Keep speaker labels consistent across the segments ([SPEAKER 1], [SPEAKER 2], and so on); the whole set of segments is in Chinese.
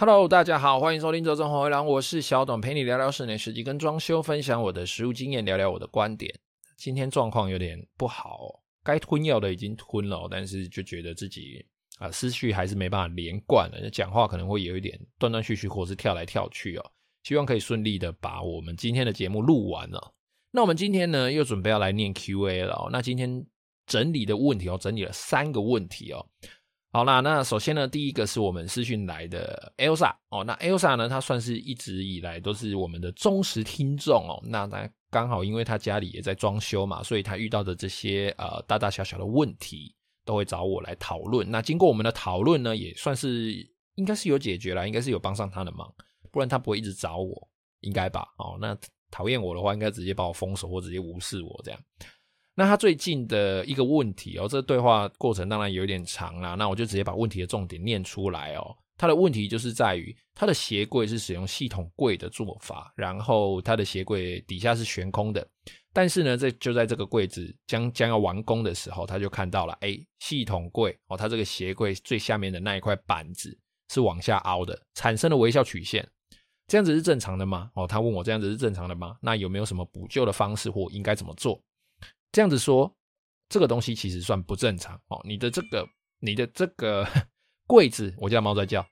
[SPEAKER 1] Hello，大家好，欢迎收听《周中红回廊》，我是小董，陪你聊聊室内设计跟装修，分享我的实务经验，聊聊我的观点。今天状况有点不好，该吞药的已经吞了，但是就觉得自己啊思绪还是没办法连贯了，讲话可能会有一点断断续续，或是跳来跳去哦。希望可以顺利的把我们今天的节目录完了。那我们今天呢，又准备要来念 Q&A 了哦。那今天整理的问题哦，整理了三个问题哦。好啦，那首先呢，第一个是我们私讯来的 Elsa 哦，那 Elsa 呢，她算是一直以来都是我们的忠实听众哦。那她刚好因为她家里也在装修嘛，所以她遇到的这些呃大大小小的问题，都会找我来讨论。那经过我们的讨论呢，也算是应该是有解决啦，应该是有帮上她的忙，不然她不会一直找我，应该吧？哦，那讨厌我的话，应该直接把我封锁或直接无视我这样。那他最近的一个问题哦，这对话过程当然有点长啦，那我就直接把问题的重点念出来哦。他的问题就是在于他的鞋柜是使用系统柜的做法，然后他的鞋柜底下是悬空的，但是呢，这就在这个柜子将将要完工的时候，他就看到了，哎，系统柜哦，他这个鞋柜最下面的那一块板子是往下凹的，产生了微笑曲线，这样子是正常的吗？哦，他问我这样子是正常的吗？那有没有什么补救的方式或应该怎么做？这样子说，这个东西其实算不正常哦。你的这个，你的这个 柜子，我家猫在叫。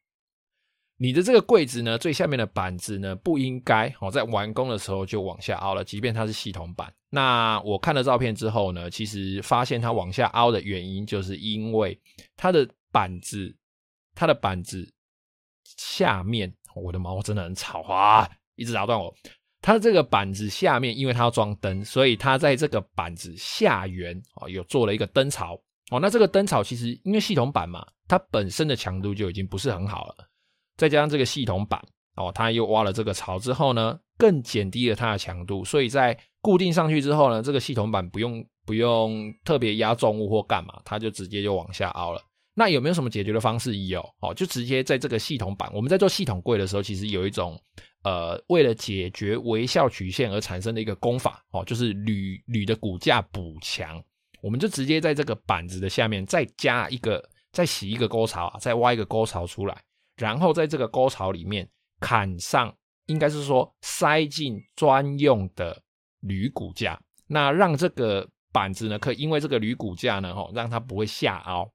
[SPEAKER 1] 你的这个柜子呢，最下面的板子呢，不应该哦，在完工的时候就往下凹了。即便它是系统板，那我看了照片之后呢，其实发现它往下凹的原因，就是因为它的板子，它的板子下面，我的猫真的很吵啊，一直打断我。它这个板子下面，因为它要装灯，所以它在这个板子下缘哦，有做了一个灯槽哦。那这个灯槽其实因为系统板嘛，它本身的强度就已经不是很好了，再加上这个系统板哦，它又挖了这个槽之后呢，更减低了它的强度，所以在固定上去之后呢，这个系统板不用不用特别压重物或干嘛，它就直接就往下凹了。那有没有什么解决的方式？有哦，就直接在这个系统板，我们在做系统柜的时候，其实有一种。呃，为了解决微笑曲线而产生的一个工法哦，就是铝铝的骨架补强，我们就直接在这个板子的下面再加一个，再洗一个沟槽啊，再挖一个沟槽出来，然后在这个沟槽里面砍上，应该是说塞进专用的铝骨架，那让这个板子呢，可以因为这个铝骨架呢，哦，让它不会下凹。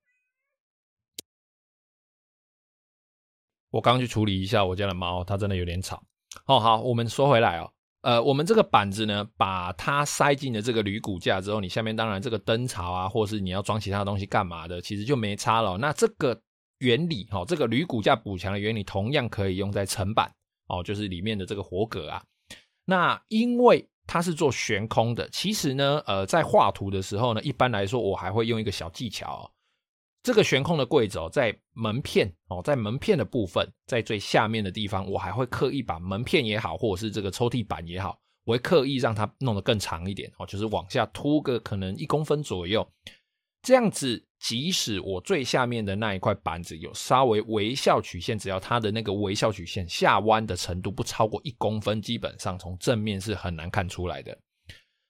[SPEAKER 1] 我刚去处理一下我家的猫，它真的有点吵。哦，好，我们说回来哦，呃，我们这个板子呢，把它塞进了这个铝骨架之后，你下面当然这个灯槽啊，或是你要装其他东西干嘛的，其实就没差了。那这个原理，哈，这个铝骨架补墙的原理，同样可以用在层板，哦，就是里面的这个活格啊。那因为它是做悬空的，其实呢，呃，在画图的时候呢，一般来说我还会用一个小技巧哦。这个悬空的柜子哦，在门片哦，在门片的部分，在最下面的地方，我还会刻意把门片也好，或者是这个抽屉板也好，我会刻意让它弄得更长一点哦，就是往下凸个可能一公分左右。这样子，即使我最下面的那一块板子有稍微微笑曲线，只要它的那个微笑曲线下弯的程度不超过一公分，基本上从正面是很难看出来的。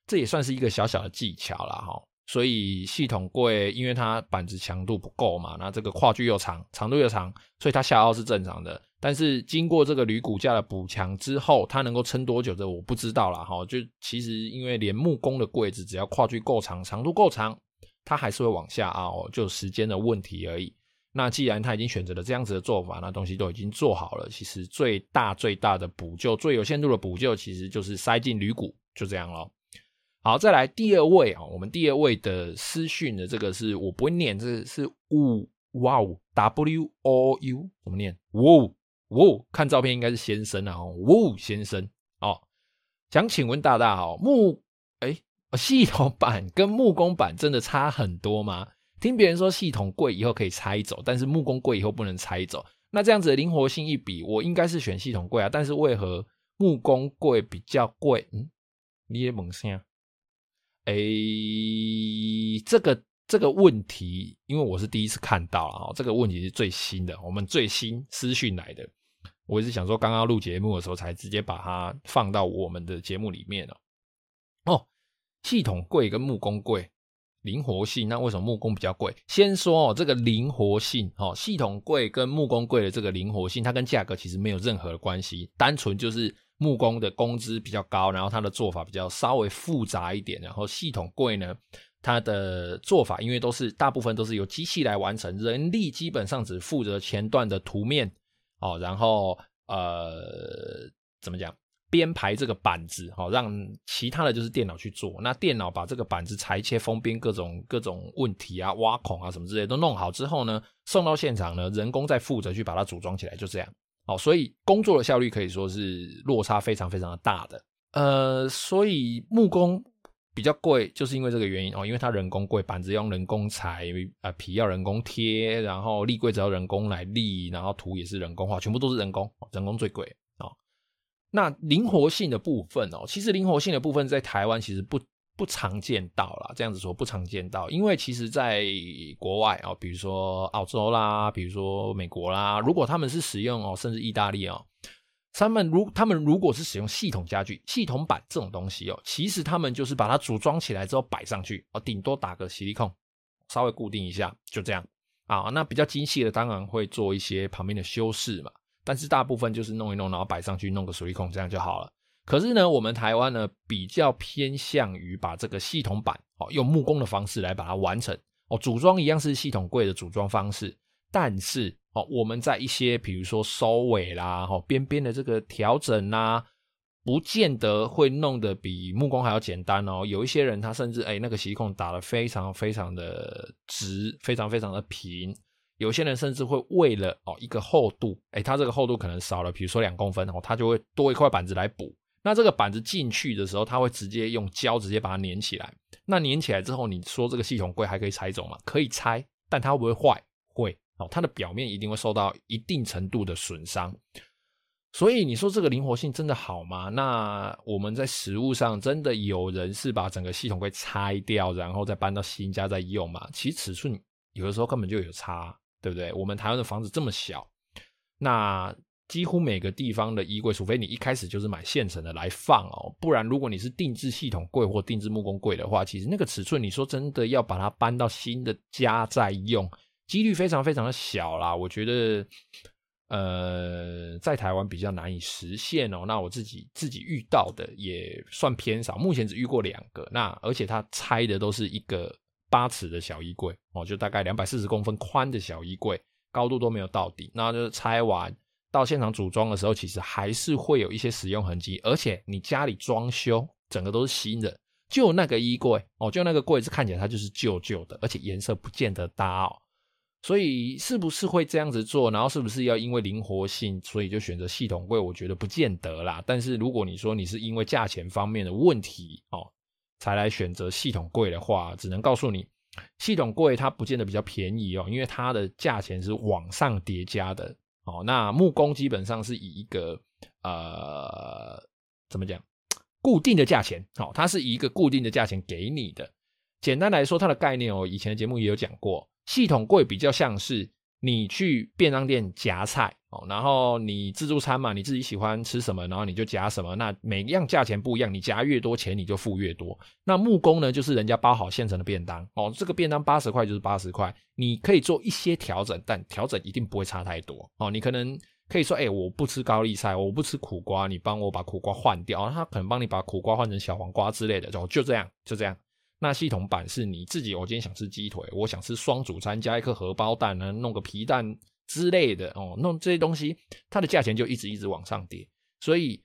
[SPEAKER 1] 这也算是一个小小的技巧啦哈。所以系统柜，因为它板子强度不够嘛，那这个跨距又长，长度又长，所以它下凹是正常的。但是经过这个铝骨架的补强之后，它能够撑多久？这我不知道啦。哈。就其实因为连木工的柜子，只要跨距够长，长度够长，它还是会往下凹，就时间的问题而已。那既然他已经选择了这样子的做法，那东西都已经做好了，其实最大最大的补救，最有限度的补救，其实就是塞进铝骨，就这样咯。好，再来第二位啊，我们第二位的私讯的这个是我不会念，这是是呜哇哦 W O U 怎么念？呜呜，看照片应该是先生啊，呜先生哦，想请问大大哦，木哎系统板跟木工板真的差很多吗？听别人说系统贵以后可以拆走，但是木工贵以后不能拆走，那这样子的灵活性一比，我应该是选系统贵啊，但是为何木工贵比较贵？嗯，你也猛声。哎，这个这个问题，因为我是第一次看到了哈，这个问题是最新的，我们最新私讯来的。我也是想说，刚刚录节目的时候才直接把它放到我们的节目里面了。哦，系统柜跟木工柜灵活性，那为什么木工比较贵？先说哦，这个灵活性哦，系统柜跟木工柜的这个灵活性，它跟价格其实没有任何的关系，单纯就是木工的工资比较高，然后它的做法比较稍微复杂一点，然后系统柜呢，它的做法因为都是大部分都是由机器来完成，人力基本上只负责前段的图面哦，然后呃，怎么讲？编排这个板子，好，让其他的就是电脑去做。那电脑把这个板子裁切、封边各种各种问题啊、挖孔啊什么之类都弄好之后呢，送到现场呢，人工再负责去把它组装起来，就这样。好，所以工作的效率可以说是落差非常非常的大的。呃，所以木工比较贵，就是因为这个原因哦，因为它人工贵，板子用人工裁，呃，皮要人工贴，然后立柜只要人工来立，然后图也是人工画，全部都是人工，人工最贵哦。那灵活性的部分哦，其实灵活性的部分在台湾其实不不常见到啦，这样子说不常见到，因为其实在国外哦，比如说澳洲啦，比如说美国啦，如果他们是使用哦，甚至意大利哦，他们如他们如果是使用系统家具、系统板这种东西哦，其实他们就是把它组装起来之后摆上去哦，顶多打个矽利康，稍微固定一下，就这样啊。那比较精细的当然会做一些旁边的修饰嘛。但是大部分就是弄一弄，然后摆上去，弄个矽利康，这样就好了。可是呢，我们台湾呢比较偏向于把这个系统板哦，用木工的方式来把它完成哦，组装一样是系统柜的组装方式，但是哦，我们在一些比如说收尾啦、哈边边的这个调整啦，不见得会弄得比木工还要简单哦。有一些人他甚至哎那个矽利康打得非常非常的直，非常非常的平。有些人甚至会为了哦一个厚度，诶，它这个厚度可能少了，比如说两公分哦，他就会多一块板子来补。那这个板子进去的时候，他会直接用胶直接把它粘起来。那粘起来之后，你说这个系统柜还可以拆走吗？可以拆，但它会不会坏？会哦，它的表面一定会受到一定程度的损伤。所以你说这个灵活性真的好吗？那我们在实物上真的有人是把整个系统柜拆掉，然后再搬到新家再用吗？其实尺寸有的时候根本就有差。对不对？我们台湾的房子这么小，那几乎每个地方的衣柜，除非你一开始就是买现成的来放哦，不然如果你是定制系统柜或定制木工柜的话，其实那个尺寸，你说真的要把它搬到新的家再用，几率非常非常的小啦。我觉得，呃，在台湾比较难以实现哦。那我自己自己遇到的也算偏少，目前只遇过两个。那而且它拆的都是一个。八尺的小衣柜哦，就大概两百四十公分宽的小衣柜，高度都没有到底。那就是拆完到现场组装的时候，其实还是会有一些使用痕迹。而且你家里装修整个都是新的，就那个衣柜哦，就那个柜子看起来它就是旧旧的，而且颜色不见得搭哦。所以是不是会这样子做？然后是不是要因为灵活性，所以就选择系统柜？我觉得不见得啦。但是如果你说你是因为价钱方面的问题哦。才来选择系统柜的话，只能告诉你，系统柜它不见得比较便宜哦，因为它的价钱是往上叠加的哦。那木工基本上是以一个呃怎么讲固定的价钱哦，它是以一个固定的价钱给你的。简单来说，它的概念哦，以前的节目也有讲过，系统柜比较像是你去便当店夹菜。哦，然后你自助餐嘛，你自己喜欢吃什么，然后你就夹什么。那每样价钱不一样，你夹越多钱你就付越多。那木工呢，就是人家包好现成的便当。哦，这个便当八十块就是八十块，你可以做一些调整，但调整一定不会差太多。哦，你可能可以说，哎，我不吃高丽菜，我不吃苦瓜，你帮我把苦瓜换掉，他可能帮你把苦瓜换成小黄瓜之类的，就就这样，就这样。那系统版是你自己，我今天想吃鸡腿，我想吃双主餐加一颗荷包蛋呢，弄个皮蛋。之类的哦，弄这些东西，它的价钱就一直一直往上跌。所以，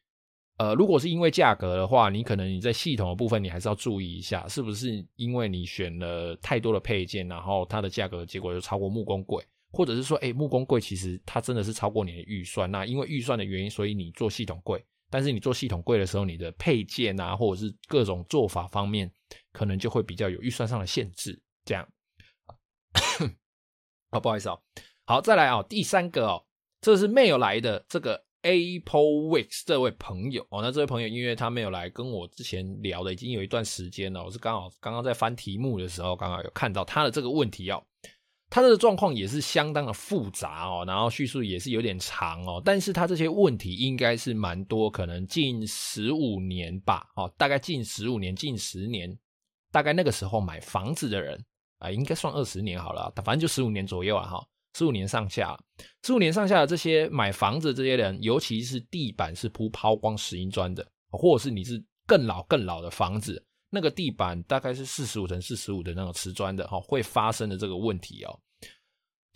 [SPEAKER 1] 呃，如果是因为价格的话，你可能你在系统的部分，你还是要注意一下，是不是因为你选了太多的配件，然后它的价格结果就超过木工柜，或者是说，哎，木工柜其实它真的是超过你的预算。那因为预算的原因，所以你做系统柜，但是你做系统柜的时候，你的配件啊，或者是各种做法方面，可能就会比较有预算上的限制。这样，哦，不好意思哦。好，再来啊、哦，第三个哦，这是没有来的这个 Apple Weeks 这位朋友哦，那这位朋友因为他没有来跟我之前聊的已经有一段时间了，我是刚好刚刚在翻题目的时候，刚好有看到他的这个问题哦，他的状况也是相当的复杂哦，然后叙述也是有点长哦，但是他这些问题应该是蛮多，可能近十五年吧，哦，大概近十五年、近十年大概那个时候买房子的人啊、呃，应该算二十年好了，反正就十五年左右啊，哈，十五年上下，十五年上下的这些买房子这些人，尤其是地板是铺抛光石英砖的，或者是你是更老更老的房子，那个地板大概是四十五乘四十五的那种瓷砖的，哈，会发生的这个问题哦，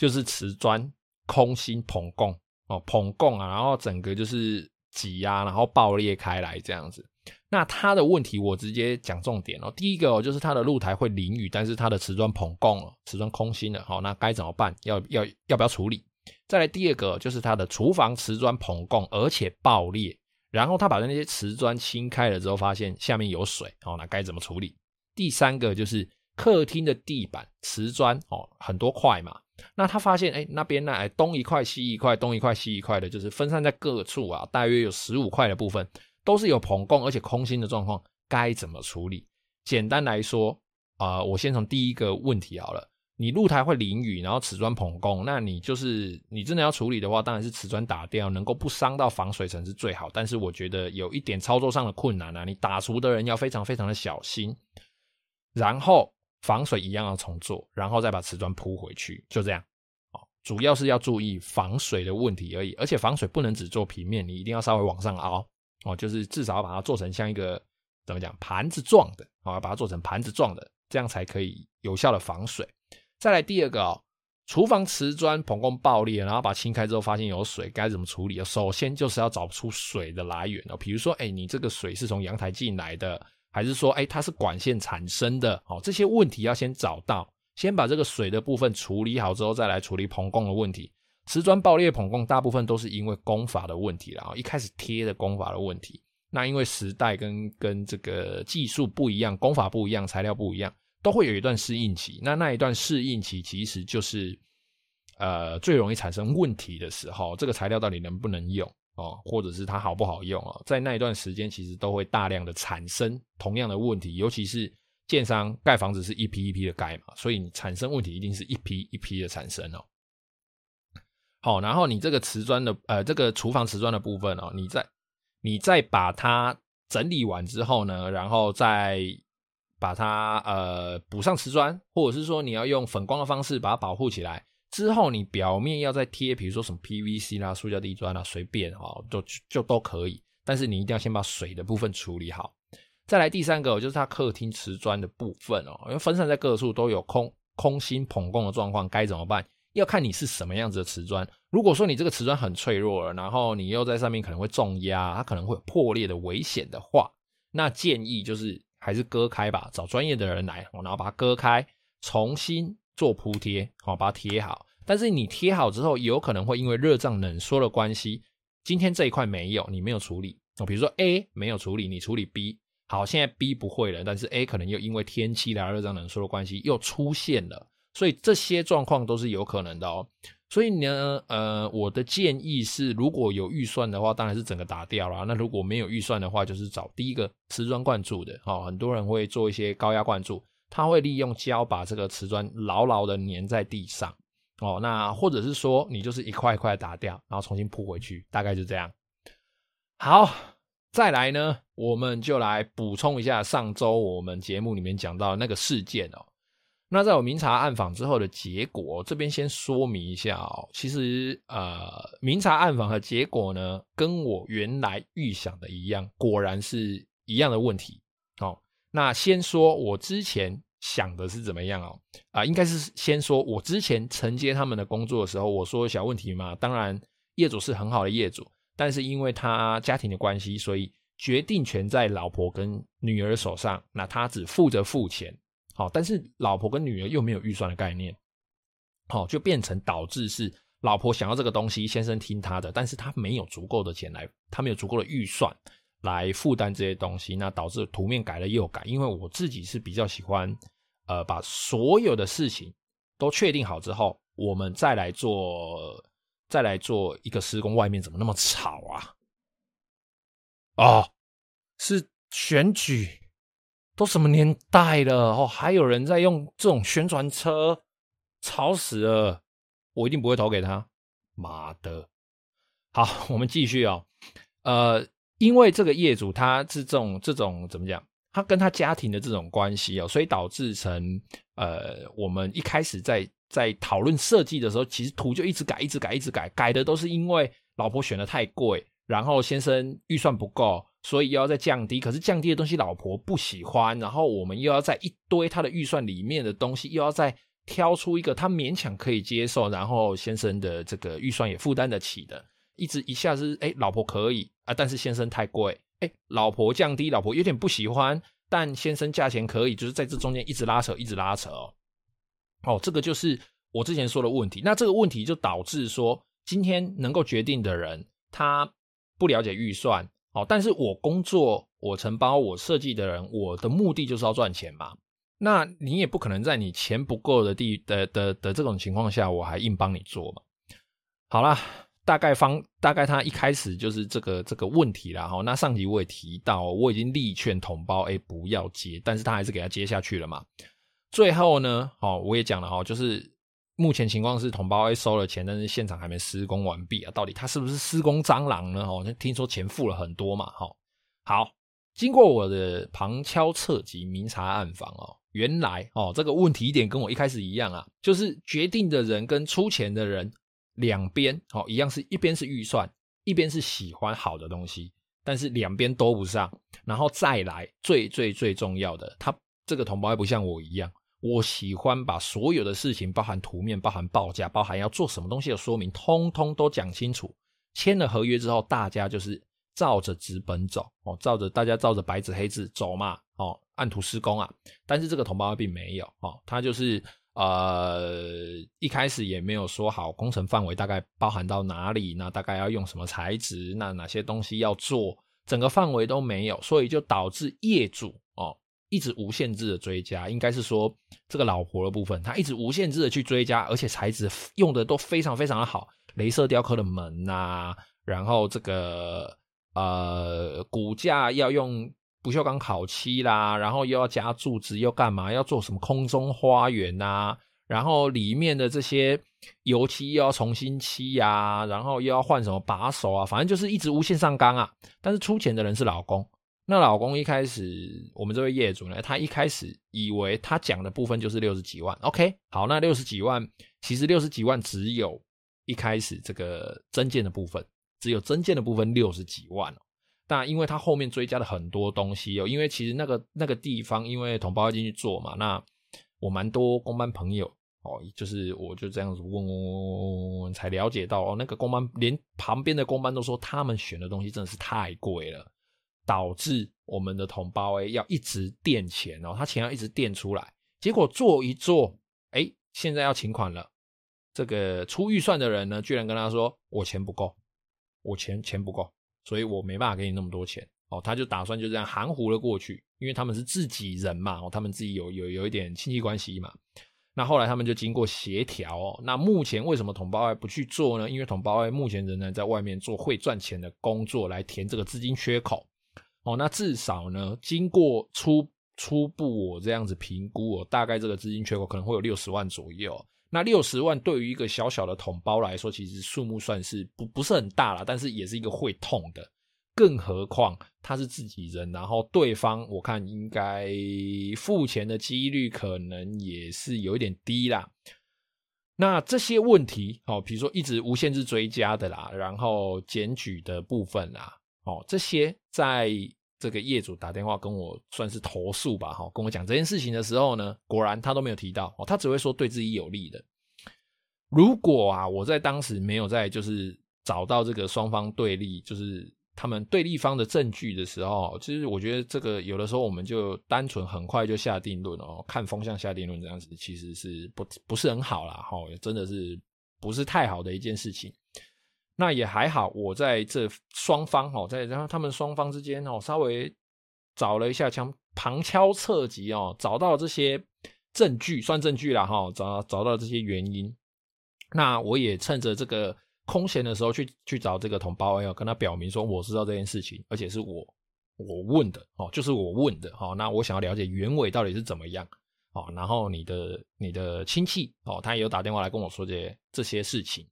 [SPEAKER 1] 就是瓷砖空心膨共哦，膨共啊，然后整个就是挤压，然后爆裂开来这样子。那它的问题，我直接讲重点哦。第一个，就是它的露台会淋雨，但是它的瓷砖膨共了，瓷砖空心了。好，那该怎么办？要要要不要处理？再来第二个，就是它的厨房瓷砖膨共，而且爆裂。然后他把那些瓷砖清开了之后，发现下面有水。好，那该怎么处理？第三个就是客厅的地板瓷砖哦，很多块嘛。那他发现，哎，那边那哎东一块西一块，东一块西一块的，就是分散在各处啊，大约有十五块的部分。都是有膨共而且空心的状况，该怎么处理？简单来说，啊、我先从第一个问题好了。你露台会淋雨，然后瓷砖膨共，那你就是你真的要处理的话，当然是瓷砖打掉，能够不伤到防水层是最好。但是我觉得有一点操作上的困难啊，你打除的人要非常非常的小心。然后防水一样要重做，然后再把瓷砖铺回去，就这样。哦，主要是要注意防水的问题而已，而且防水不能只做平面，你一定要稍微往上凹。哦，就是至少要把它做成像一个怎么讲盘子状的，哦，把它做成盘子状的，这样才可以有效的防水。再来第二个哦，厨房瓷砖膨共爆裂，然后把清开之后发现有水，该怎么处理？首先就是要找出水的来源哦，比如说，哎，你这个水是从阳台进来的，还是说，哎，它是管线产生的？哦，这些问题要先找到，先把这个水的部分处理好之后，再来处理膨共的问题。瓷砖爆裂膨共大部分都是因为工法的问题，然后一开始贴的工法的问题。那因为时代跟跟这个技术不一样，工法不一样，材料不一样，都会有一段适应期。那那一段适应期其实就是呃最容易产生问题的时候，这个材料到底能不能用哦，或者是它好不好用哦，在那一段时间其实都会大量的产生同样的问题，尤其是建商盖房子是一批一批的盖嘛，所以你产生问题一定是一批一批的产生哦。好，然后你这个瓷砖的，呃，这个厨房瓷砖的部分哦，你再你再把它整理完之后呢，然后再把它呃补上瓷砖，或者是说你要用粉光的方式把它保护起来。之后你表面要再贴，比如说什么 PVC 啦、塑胶地砖啦，随便哈，就就都可以。但是你一定要先把水的部分处理好。再来第三个就是它客厅瓷砖的部分哦，因为分散在各处都有空空心膨共的状况，该怎么办？要看你是什么样子的瓷砖。如果说你这个瓷砖很脆弱了，然后你又在上面可能会重压，它可能会有破裂的危险的话，那建议就是还是割开吧，找专业的人来，然后把它割开，重新做铺贴，好，把它贴好。但是你贴好之后，有可能会因为热胀冷缩的关系，今天这一块没有，你没有处理。比如说 A 没有处理，你处理 B，好，现在 B 不会了，但是 A 可能又因为天气啦、热胀冷缩的关系又出现了。所以这些状况都是有可能的哦。所以呢，呃，我的建议是，如果有预算的话，当然是整个打掉了。那如果没有预算的话，就是找第一个瓷砖灌注的哦。很多人会做一些高压灌注，他会利用胶把这个瓷砖牢牢的粘在地上哦。那或者是说，你就是一块一块打掉，然后重新铺回去，大概就这样。好，再来呢，我们就来补充一下上周我们节目里面讲到那个事件哦。那在我明察暗访之后的结果，这边先说明一下哦。其实，呃，明察暗访的结果呢，跟我原来预想的一样，果然是一样的问题。哦，那先说我之前想的是怎么样哦？啊、呃，应该是先说我之前承接他们的工作的时候，我说小问题嘛。当然，业主是很好的业主，但是因为他家庭的关系，所以决定权在老婆跟女儿手上，那他只负责付钱。好，但是老婆跟女儿又没有预算的概念，好，就变成导致是老婆想要这个东西，先生听他的，但是他没有足够的钱来，他没有足够的预算来负担这些东西，那导致图面改了又改。因为我自己是比较喜欢，呃，把所有的事情都确定好之后，我们再来做，再来做一个施工。外面怎么那么吵啊？哦，是选举。都什么年代了哦，还有人在用这种宣传车，吵死了！我一定不会投给他。妈的！好，我们继续哦。呃，因为这个业主他是这种这种怎么讲？他跟他家庭的这种关系哦，所以导致成呃，我们一开始在在讨论设计的时候，其实图就一直改，一直改，一直改，改的都是因为老婆选的太贵，然后先生预算不够，所以又要再降低。可是降低的东西老婆不喜欢，然后我们又要在一堆他的预算里面的东西，又要再挑出一个他勉强可以接受，然后先生的这个预算也负担得起的。一直一下子，哎，老婆可以啊，但是先生太贵。哎，老婆降低，老婆有点不喜欢，但先生价钱可以，就是在这中间一直拉扯，一直拉扯哦。哦，这个就是我之前说的问题。那这个问题就导致说，今天能够决定的人他不了解预算哦。但是我工作，我承包，我设计的人，我的目的就是要赚钱嘛。那你也不可能在你钱不够的地的的的，的这种情况下，我还硬帮你做嘛。好啦。大概方大概他一开始就是这个这个问题啦哈，那上集我也提到，我已经力劝同胞哎不要接，但是他还是给他接下去了嘛。最后呢，哦我也讲了哈，就是目前情况是同胞哎收了钱，但是现场还没施工完毕啊，到底他是不是施工蟑螂呢？哦，听说钱付了很多嘛，哈。好，经过我的旁敲侧击、明察暗访哦，原来哦这个问题点跟我一开始一样啊，就是决定的人跟出钱的人。两边哦，一样是一边是预算，一边是喜欢好的东西，但是两边都不上，然后再来最最最重要的，他这个同胞还不像我一样，我喜欢把所有的事情，包含图面、包含报价、包含要做什么东西的说明，通通都讲清楚。签了合约之后，大家就是照着纸本走哦，照着大家照着白纸黑字走嘛哦，按图施工啊。但是这个同胞并没有哦，他就是。呃，一开始也没有说好工程范围大概包含到哪里，那大概要用什么材质，那哪些东西要做，整个范围都没有，所以就导致业主哦一直无限制的追加，应该是说这个老婆的部分，他一直无限制的去追加，而且材质用的都非常非常的好，镭射雕刻的门呐、然后这个呃骨架要用。不锈钢烤漆啦，然后又要加柱子，又干嘛？要做什么空中花园呐、啊？然后里面的这些油漆又要重新漆呀、啊，然后又要换什么把手啊？反正就是一直无限上纲啊。但是出钱的人是老公，那老公一开始我们这位业主呢，他一开始以为他讲的部分就是六十几万。OK，好，那六十几万其实六十几万只有一开始这个增建的部分，只有增建的部分六十几万那因为他后面追加了很多东西哦，因为其实那个那个地方，因为同胞要进去做嘛，那我蛮多工班朋友哦，就是我就这样子问问问问问，才了解到哦，那个工班连旁边的工班都说他们选的东西真的是太贵了，导致我们的同胞哎要一直垫钱哦，他钱要一直垫出来，结果做一做，哎，现在要请款了，这个出预算的人呢，居然跟他说我钱不够，我钱钱不够。所以我没办法给你那么多钱哦，他就打算就这样含糊了过去，因为他们是自己人嘛，哦，他们自己有有有一点亲戚关系嘛。那后来他们就经过协调哦，那目前为什么统包外不去做呢？因为统包外目前仍然在外面做会赚钱的工作来填这个资金缺口哦。那至少呢，经过初初步我这样子评估，我大概这个资金缺口可能会有六十万左右。那六十万对于一个小小的桶包来说，其实数目算是不不是很大了，但是也是一个会痛的。更何况他是自己人，然后对方我看应该付钱的几率可能也是有一点低啦。那这些问题，哦，比如说一直无限制追加的啦，然后检举的部分啦，哦，这些在。这个业主打电话跟我算是投诉吧，哈，跟我讲这件事情的时候呢，果然他都没有提到，哦，他只会说对自己有利的。如果啊，我在当时没有在就是找到这个双方对立，就是他们对立方的证据的时候，其实我觉得这个有的时候我们就单纯很快就下定论哦，看风向下定论这样子，其实是不不是很好啦，哈，真的是不是太好的一件事情。那也还好，我在这双方哦，在然后他们双方之间哦，稍微找了一下，枪旁敲侧击哦，找到这些证据，算证据了哈，找找到这些原因。那我也趁着这个空闲的时候去去找这个同胞，要跟他表明说我知道这件事情，而且是我我问的哦，就是我问的哦。那我想要了解原委到底是怎么样哦。然后你的你的亲戚哦，他也有打电话来跟我说这这些事情。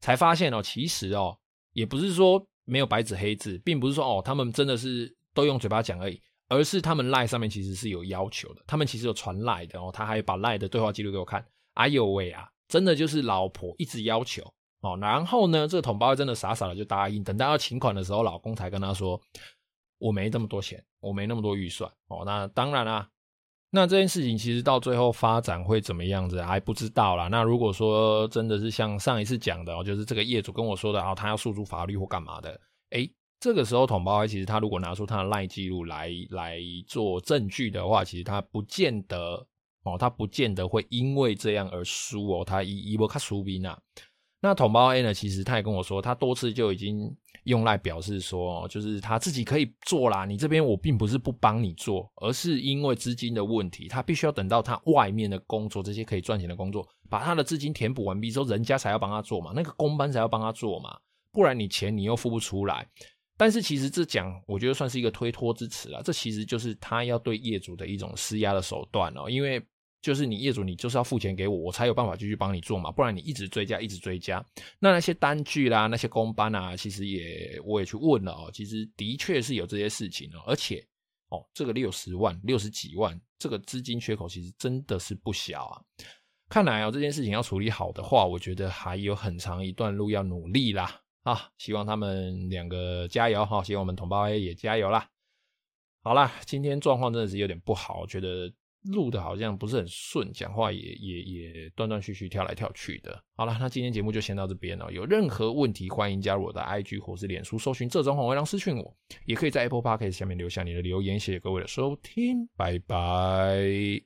[SPEAKER 1] 才发现哦，其实哦，也不是说没有白纸黑字，并不是说哦，他们真的是都用嘴巴讲而已，而是他们赖上面其实是有要求的，他们其实有传赖的哦，他还把赖的对话记录给我看。哎呦喂啊，真的就是老婆一直要求哦，然后呢，这个统包真的傻傻的就答应，等到要请款的时候，老公才跟他说，我没这么多钱，我没那么多预算哦。那当然啦，那这件事情其实到最后发展会怎么样子还不知道啦。那如果说真的是像上一次讲的哦，就是这个业主跟我说的啊，他要诉诸法律或干嘛的，诶这个时候，统包其实他如果拿出他的赖记录来来做证据的话，其实他不见得哦，他不见得会因为这样而输哦，他一一波卡输兵啊。那统包 A 呢，其实他也跟我说，他多次就已经用来表示说，就是他自己可以做啦，你这边我并不是不帮你做，而是因为资金的问题，他必须要等到他外面的工作，这些可以赚钱的工作，把他的资金填补完毕之后，人家才要帮他做嘛，那个工班才要帮他做嘛，不然你钱你又付不出来。但是其实这讲，我觉得算是一个推脱之词啊。这其实就是他要对业主的一种施压的手段哦。因为就是你业主，你就是要付钱给我，我才有办法继续帮你做嘛。不然你一直追加，一直追加，那那些单据啦，那些工班啊，其实也我也去问了哦。其实的确是有这些事情哦。而且哦，这个六十万、六十几万，这个资金缺口其实真的是不小啊。看来哦，这件事情要处理好的话，我觉得还有很长一段路要努力啦。啊，希望他们两个加油哈！希望我们同胞也加油啦。好啦，今天状况真的是有点不好，觉得录的好像不是很顺，讲话也也也断断续续跳来跳去的。好了，那今天节目就先到这边了。有任何问题，欢迎加入我的 IG 或是脸书，搜寻这装潢微让私讯我，也可以在 Apple Podcast 下面留下你的留言。谢谢各位的收听，拜拜。